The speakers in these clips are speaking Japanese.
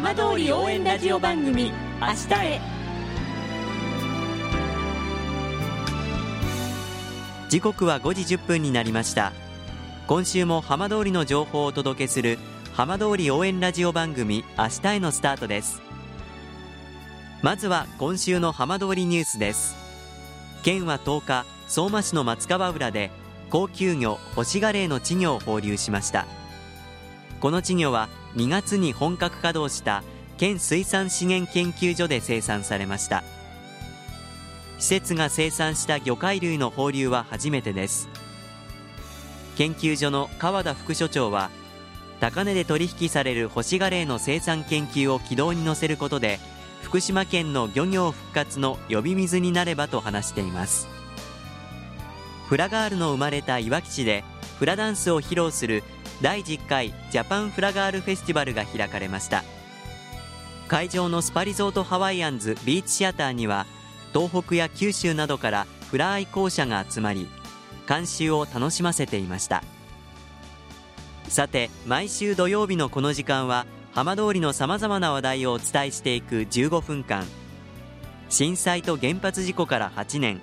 浜通り応援ラジオ番組明日へ。時刻は5時1分になりました。今週も浜通りの情報をお届けする浜通り応援ラジオ番組明日へのスタートです。まずは今週の浜通りニュースです。県は10日相馬市の松川浦で高級魚ホシガレイの稚魚を放流しました。この稚魚は2月に本格稼働した県水産資源研究所で生産されました。施設が生産した魚介類の放流は初めてです。研究所の川田副所長は高値で取引されるホシガレイの生産研究を軌道に乗せることで福島県の漁業復活の呼び水になればと話しています。フラガールの生まれたいわき市でフラダンスを披露する第10回ジャパンフラガールフェスティバルが開かれました。会場のスパリゾートハワイアンズビーチシアターには東北や九州などからフラ愛好者が集まり監修を楽しませていました。さて毎週土曜日のこの時間は浜通りのさまざまな話題をお伝えしていく15分間。震災と原発事故から8年。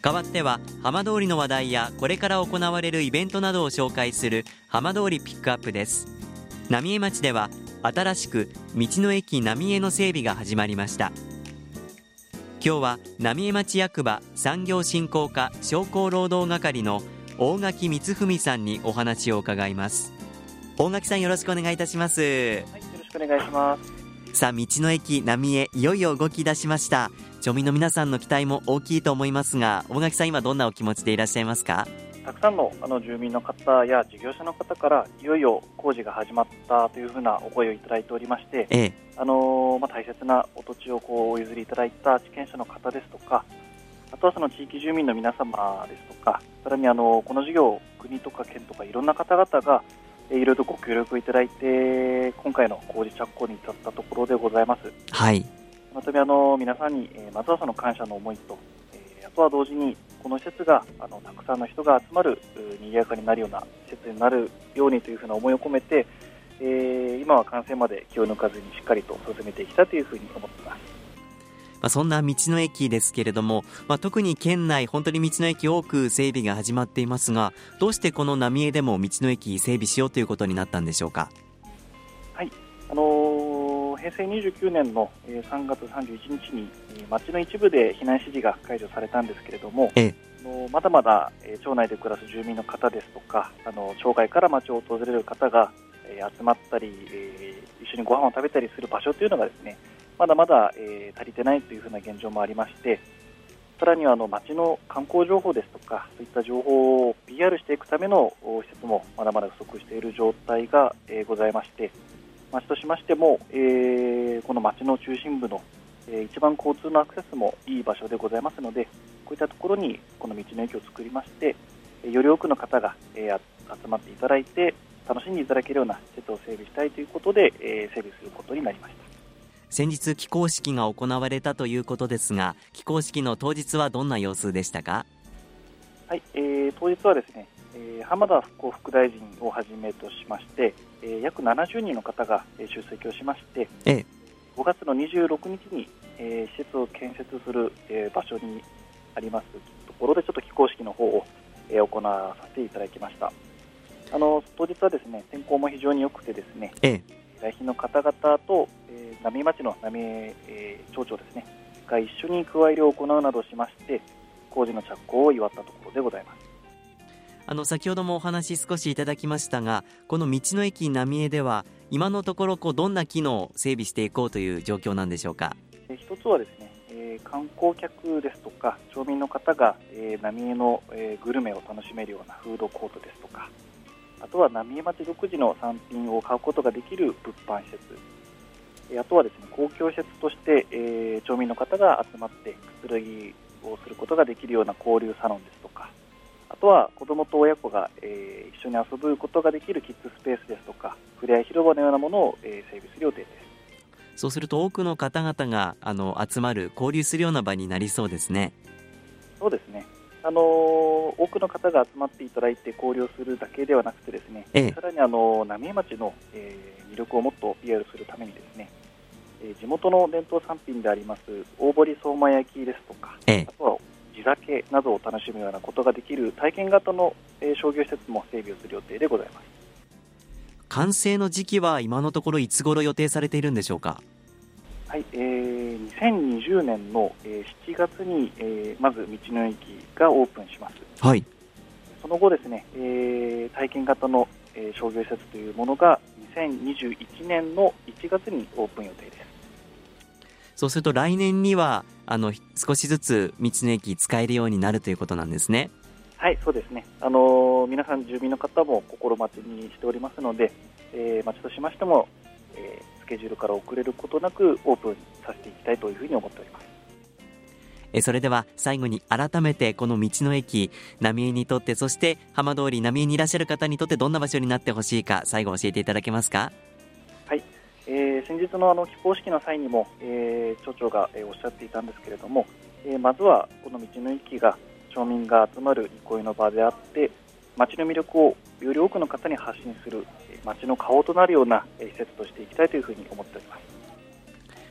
代わっては浜通りの話題やこれから行われるイベントなどを紹介する浜通りピックアップです。浪江町では新しく道の駅浪江の整備が始まりました。今日は浪江町役場産業振興課商工労働係の大垣光文さんにお話を伺います。大垣さんよろしくお願いいたします、はい、よろしくお願いします。さあ道の駅浪江いよいよ動き出しました。町民の皆さんの期待も大きいと思いますが大垣さん今どんなお気持ちでいらっしゃいますか？たくさんのあの住民の方や事業者の方からいよいよ工事が始まったというふうなお声をいただいておりまして、ええ、あのまあ、大切なお土地をこうお譲りいただいた地権者の方ですとかあとはその地域住民の皆様ですとかさらにあのこの事業国とか県とかいろんな方々がいろいろとご協力いただいて今回の工事着工に至ったところでございます。はいまたあの皆さんに、えー、まずはその感謝の思いと、えー、あとは同時にこの施設があのたくさんの人が集まる賑やかになるような施設になるようにというふうな思いを込めて、えー、今は完成まで気を抜かずにしっかりと進めていきたいというふうに思っています。まあ、そんな道の駅ですけれども、まあ、特に県内、本当に道の駅多く整備が始まっていますが、どうしてこの浪江でも道の駅整備しようということになったんでしょうか？はい、あのー、平成29年の3月31日に町の一部で避難指示が解除されたんですけれども、ええ、まだまだ町内で暮らす住民の方ですとか、あの町外から町を訪れる方が集まったり、一緒にご飯を食べたりする場所というのがですね、まだまだ、えー、足りてないというふうな現状もありましてさらにはあの町の観光情報ですとかそういった情報を PR していくための施設もまだまだ不足している状態が、えー、ございまして町としましても、えー、この町の中心部の、えー、一番交通のアクセスもいい場所でございますのでこういったところにこの道の駅を作りましてより多くの方が、えー、集まっていただいて楽しんでいただけるような施設を整備したいということで、えー、整備することになりました。先日起工式が行われたということですが起工式の当日はどんな様子でしたか？はい、えー、当日はですね、えー、浜田復興副大臣をはじめとしまして、えー、約70人の方が出席をしまして、ええ、5月の26日に、えー、施設を建設する、えー、場所にありますところでちょっと起工式の方を、えー、行わさせていただきました。あの当日はですね天候も非常に良くてですね、ええ来賓の方々と、えー、浪江町の浪江、えー、町長ですね。が一緒に加え入れを行うなどしまして工事の着工を祝ったところでございます。あの先ほどもお話少しいただきましたがこの道の駅浪江では今のところこうどんな機能を整備していこうという状況なんでしょうか？一つはですね、えー、観光客ですとか町民の方が、えー、浪江の、えー、グルメを楽しめるようなフードコートですとかあとは浪江町独自の産品を買うことができる物販施設、あとはですね公共施設として、えー、町民の方が集まってくつろぎをすることができるような交流サロンですとか、あとは子どもと親子が、えー、一緒に遊ぶことができるキッズスペースですとか、ふれあい広場のようなものを、えー、整備する予定です。そうすると多くの方々があの集まる交流するような場になりそうですね。そうですね。あの多くの方が集まっていただいて交流するだけではなくてですね、ええ、さらにあの浪江町の、えー、魅力をもっと PR するためにですね、えー、地元の伝統産品であります大堀相馬焼きですとか、え、あとは地酒などを楽しむようなことができる体験型の、えー、商業施設も整備をする予定でございます。完成の時期は今のところいつ頃予定されているんでしょうか？はい、えー、2020年の、えー、7月に、えー、まず道の駅がオープンします。はい。その後ですね、えー、体験型の、えー、商業施設というものが2021年の1月にオープン予定です。そうすると来年にはあの少しずつ道の駅使えるようになるということなんですね。はい、そうですね。あのー、皆さん住民の方も心待ちにしておりますので、えー、町としましても、えー、スケジュールから遅れることなくオープンさせていきたいというふうに思っております。えそれでは最後に改めてこの道の駅浪江にとってそして浜通り浪江にいらっしゃる方にとってどんな場所になってほしいか最後教えていただけますか？はい、えー、先日のあの起工式の際にも、えー、町長が、えー、おっしゃっていたんですけれども、えー、まずはこの道の駅が町民が集まる憩いの場であって町の魅力をより多くの方に発信する町の顔となるような施設としていきたいというふうに思っております。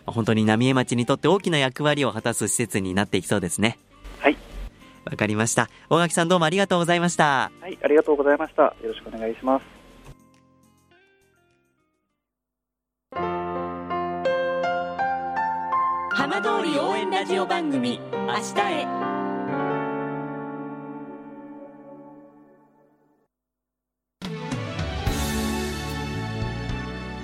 本当に浪江町にとって大きな役割を果たす施設になっていきそうですね。はい。わかりました。大垣さんどうもありがとうございました。はいありがとうございました。よろしくお願いします。浜通り応援ラジオ番組明日へ